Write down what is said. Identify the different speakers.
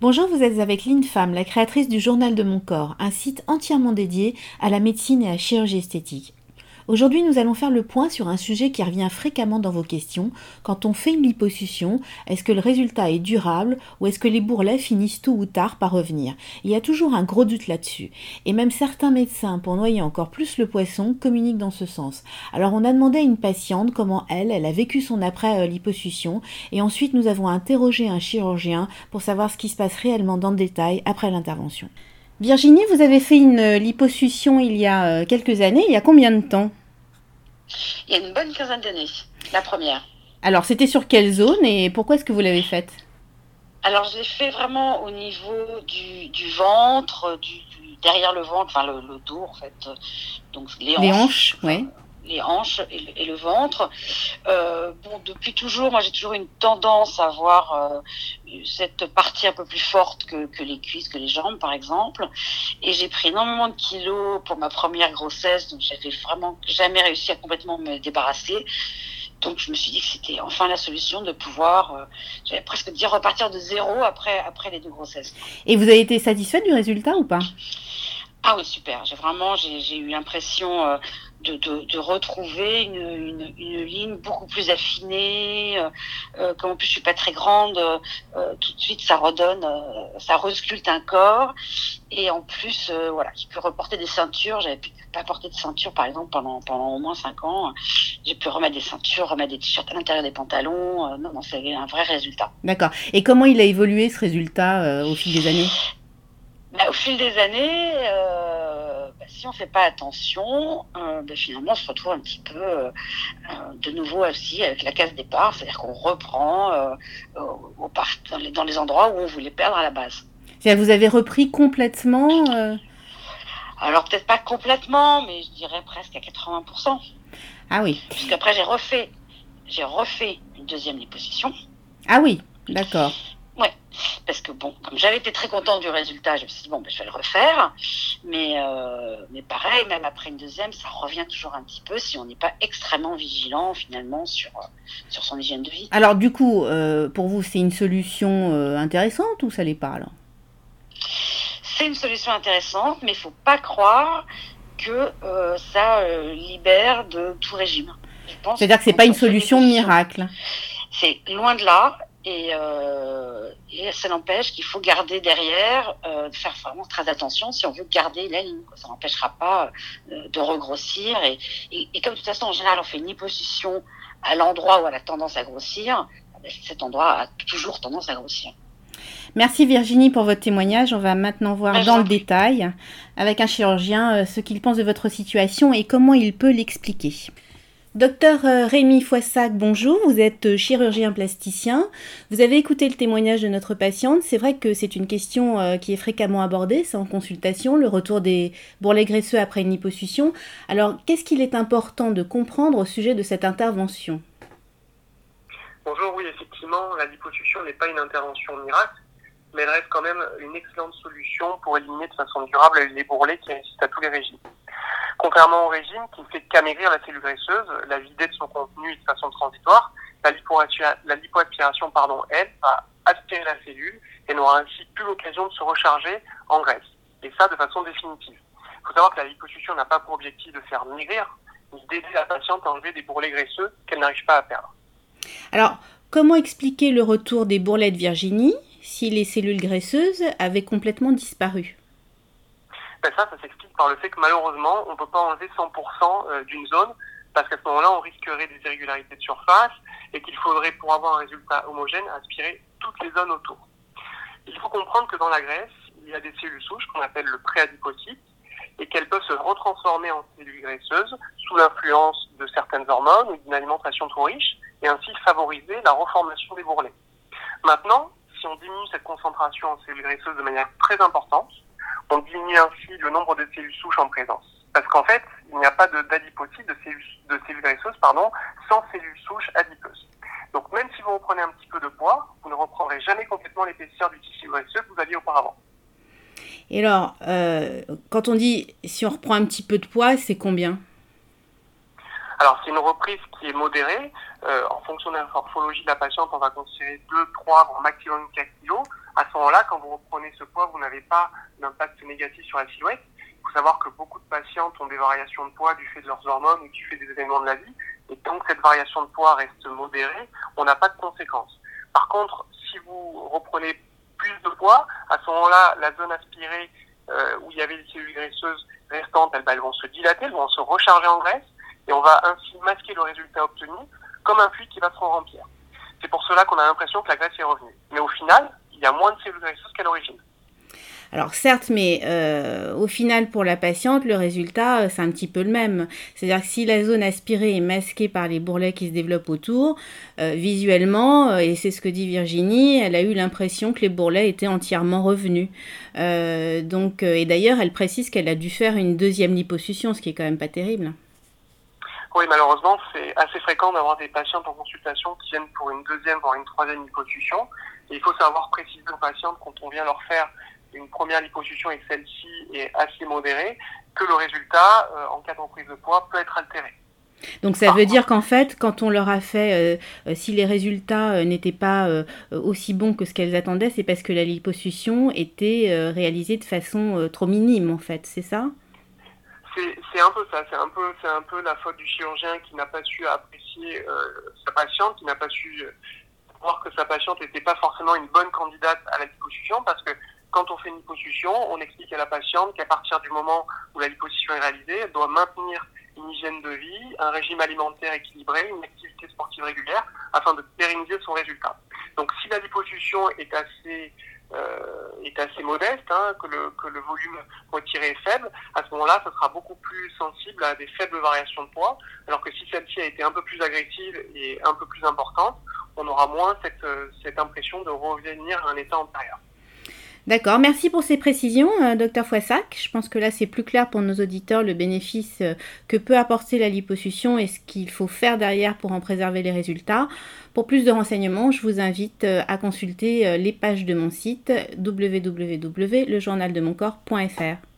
Speaker 1: Bonjour, vous êtes avec Femme, la créatrice du Journal de mon corps, un site entièrement dédié à la médecine et à la chirurgie esthétique. Aujourd'hui, nous allons faire le point sur un sujet qui revient fréquemment dans vos questions. Quand on fait une liposuction, est-ce que le résultat est durable ou est-ce que les bourrelets finissent tôt ou tard par revenir? Il y a toujours un gros doute là-dessus. Et même certains médecins, pour noyer encore plus le poisson, communiquent dans ce sens. Alors on a demandé à une patiente comment elle, elle a vécu son après-liposuction et ensuite nous avons interrogé un chirurgien pour savoir ce qui se passe réellement dans le détail après l'intervention. Virginie, vous avez fait une liposuction il y a euh, quelques années. Il y a combien de temps?
Speaker 2: Il y a une bonne quinzaine d'années, la première.
Speaker 1: Alors, c'était sur quelle zone et pourquoi est-ce que vous l'avez faite?
Speaker 2: Alors, je l'ai fait vraiment au niveau du, ventre, du, derrière le ventre, enfin le, dos en fait.
Speaker 1: Donc les hanches. Les hanches, oui
Speaker 2: les hanches et le, ventre. Euh, bon, depuis toujours, moi j'ai toujours une tendance à avoir euh, cette partie un peu plus forte que, que, les cuisses, que les jambes par exemple. Et j'ai pris énormément de kilos pour ma première grossesse, donc j'avais vraiment jamais réussi à complètement me débarrasser. Donc je me suis dit que c'était enfin la solution de pouvoir, euh, j'allais presque dire repartir de zéro après, après les deux grossesses.
Speaker 1: Et vous avez été satisfaite du résultat ou pas?
Speaker 2: Ah oui, super. J'ai vraiment, j'ai eu l'impression euh, de, de, retrouver une, une, une, ligne beaucoup plus affinée. Euh, euh, comme en plus je suis pas très grande, tout de suite ça redonne, ça resculte un corps. Et en plus, voilà, qui peut reporter des ceintures. J'avais pas porté de ceinture, par exemple, pendant pendant au moins cinq ans. J'ai pu remettre des ceintures, remettre des t-shirts à l'intérieur des pantalons. non, non, c'est un vrai résultat.
Speaker 1: D'accord. Et comment il a évolué ce résultat au fil des années?
Speaker 2: Bah, au fil des années, euh, si on ne fait pas attention, euh, bah, finalement, on se retrouve un petit peu euh, de nouveau aussi avec la case départ, c'est-à-dire qu'on reprend au, dans, les, dans, les, endroits où on voulait perdre à la base.
Speaker 1: Vous avez repris complètement
Speaker 2: Alors peut-être pas complètement, mais je dirais presque à 80%.
Speaker 1: Ah oui.
Speaker 2: Puisqu'après j'ai refait, j'ai refait une deuxième liposition.
Speaker 1: Ah oui, d'accord.
Speaker 2: Ouais, parce que bon, comme j'avais été très contente du résultat, je me suis dit bon, ben, je vais le refaire. Mais, euh, mais pareil, même après une deuxième, ça revient toujours un petit peu si on n'est pas extrêmement vigilant finalement sur, euh, sur son hygiène de vie.
Speaker 1: Alors du coup, euh, pour vous, c'est une solution intéressante ou ça l'est pas alors?
Speaker 2: C'est une solution intéressante, mais il faut pas croire que ça libère de tout régime.
Speaker 1: C'est-à-dire que c'est pas une solution miracle.
Speaker 2: C'est loin de là. Et, euh, et ça n'empêche qu'il faut garder derrière, euh, faire vraiment très attention si on veut garder la ligne. Ça n'empêchera pas euh, de regrossir. Et, et, et, comme de toute façon, en général, on fait une liposuction à l'endroit où elle a tendance à grossir, eh ben, cet endroit a toujours tendance à grossir.
Speaker 1: Merci Virginie pour votre témoignage. On va maintenant voir ben, dans le détail avec un chirurgien ce qu'il pense de votre situation et comment il peut l'expliquer. Docteur euh, Rémi Foissac, bonjour, vous êtes euh, chirurgien plasticien. Vous avez écouté le témoignage de notre patiente. C'est vrai que c'est une question euh, qui est fréquemment abordée, c'est en consultation, le retour des bourrelets graisseux après une liposuction. Alors, qu'est-ce qu'il est important de comprendre au sujet de cette intervention?
Speaker 3: Bonjour, oui, effectivement, la liposuction n'est pas une intervention miracle, mais elle reste quand même une excellente solution pour éliminer de façon durable les bourrelets qui résistent à tous les régimes. Contrairement au régime qui ne fait qu'amaigrir la cellule graisseuse, la vider de son contenu de façon transitoire, la, lipoaspiration, pardon, elle, va aspirer la cellule et n'aura ainsi plus l'occasion de se recharger en graisse. Et ça de façon définitive. Il faut savoir que la liposuction n'a pas pour objectif de faire maigrir, mais d'aider la patiente à enlever des bourrelets graisseux qu'elle n'arrive pas à perdre.
Speaker 1: Alors, comment expliquer le retour des bourrelets de Virginie si les cellules graisseuses avaient complètement disparu?
Speaker 3: Ben Ça, ça s'explique par le fait que malheureusement, on ne peut pas enlever 100% euh, d'une zone, parce qu'à ce moment-là, on risquerait des irrégularités de surface, et qu'il faudrait, pour avoir un résultat homogène, aspirer toutes les zones autour. Il faut comprendre que dans la graisse, il y a des cellules souches qu'on appelle le préadipocyte, et qu'elles peuvent se retransformer en cellules graisseuses sous l'influence de certaines hormones ou d'une alimentation trop riche, et ainsi favoriser la reformation des bourrelets. Maintenant, si on diminue cette concentration en cellules graisseuses de manière très importante, on diminue ainsi le nombre de cellules souches en présence. Parce qu'en fait, il n'y a pas d'adipocytes, de, cellules, de cellules graisseuses, pardon, sans cellules souches adipeuses. Donc même si vous reprenez un petit peu de poids, vous ne reprendrez jamais complètement l'épaisseur du tissu graisseux que vous aviez auparavant.
Speaker 1: Et alors, euh, quand on dit si on reprend un petit peu de poids, c'est combien?
Speaker 3: Alors, c'est une reprise qui est modérée. Euh, en fonction de la morphologie de la patiente, on va considérer 2, 3, voire maximum 4 kg. À ce moment-là, quand vous reprenez ce poids, vous n'avez pas d'impact négatif sur la silhouette. Il faut savoir que beaucoup de patientes ont des variations de poids du fait de leurs hormones ou du fait des événements de la vie. Et tant que cette variation de poids reste modérée, on n'a pas de conséquences. Par contre, si vous reprenez plus de poids, à ce moment-là, la zone aspirée euh, où il y avait les cellules graisseuses restantes, elles, elles, vont se dilater, elles vont se recharger en graisse, et on va ainsi masquer le résultat obtenu comme un fluide qui va se remplir. C'est pour cela qu'on a l'impression que la graisse est revenue. Mais au final, y a moins de cellules graisseuses qu'à l'origine.
Speaker 1: Alors certes, mais euh, au final, pour la patiente, le résultat, euh, c'est un petit peu le même. C'est-à-dire que si la zone aspirée est masquée par les bourrelets qui se développent autour, euh, visuellement, et c'est ce que dit Virginie, elle a eu l'impression que les bourrelets étaient entièrement revenus. donc, et d'ailleurs, elle précise qu'elle a dû faire une deuxième liposuction, ce qui est quand même pas terrible.
Speaker 3: Oui, malheureusement, c'est assez fréquent d'avoir des patientes en consultation qui viennent pour une deuxième, voire une troisième liposuction. Et il faut savoir préciser aux patientes quand on vient leur faire une première liposuction et celle-ci est assez modérée, que le résultat, euh, en cas d'emprise de poids, peut être altéré.
Speaker 1: Donc ça veut dire qu'en fait, quand on leur a fait, euh, euh, si les résultats n'étaient pas aussi bons que ce qu'elles attendaient, c'est parce que la liposuction était réalisée de façon trop minime, en fait, c'est ça?
Speaker 3: C'est un peu ça, c'est un peu, un peu la faute du chirurgien qui n'a pas su apprécier sa patiente, qui n'a pas su voir que sa patiente n'était pas forcément une bonne candidate à la liposuction, parce que quand on fait une liposuction, on explique à la patiente qu'à partir du moment où la liposuction est réalisée, elle doit maintenir une hygiène de vie, un régime alimentaire équilibré, une activité sportive régulière afin de pérenniser son résultat. Donc si la liposuction est assez euh, est assez modeste, hein, que, le, que le volume retiré est faible, à ce moment-là, ça sera beaucoup plus sensible à des faibles variations de poids, alors que si celle-ci a été un peu plus agressive et un peu plus importante, on aura moins cette, cette impression de revenir à un état antérieur.
Speaker 1: D'accord, merci pour ces précisions, euh, docteur Foissac. Je pense que là, c'est plus clair pour nos auditeurs le bénéfice euh, que peut apporter la liposuction et ce qu'il faut faire derrière pour en préserver les résultats. Pour plus de renseignements, je vous invite euh, à consulter les pages de mon site www.lejournaldemoncorps.fr.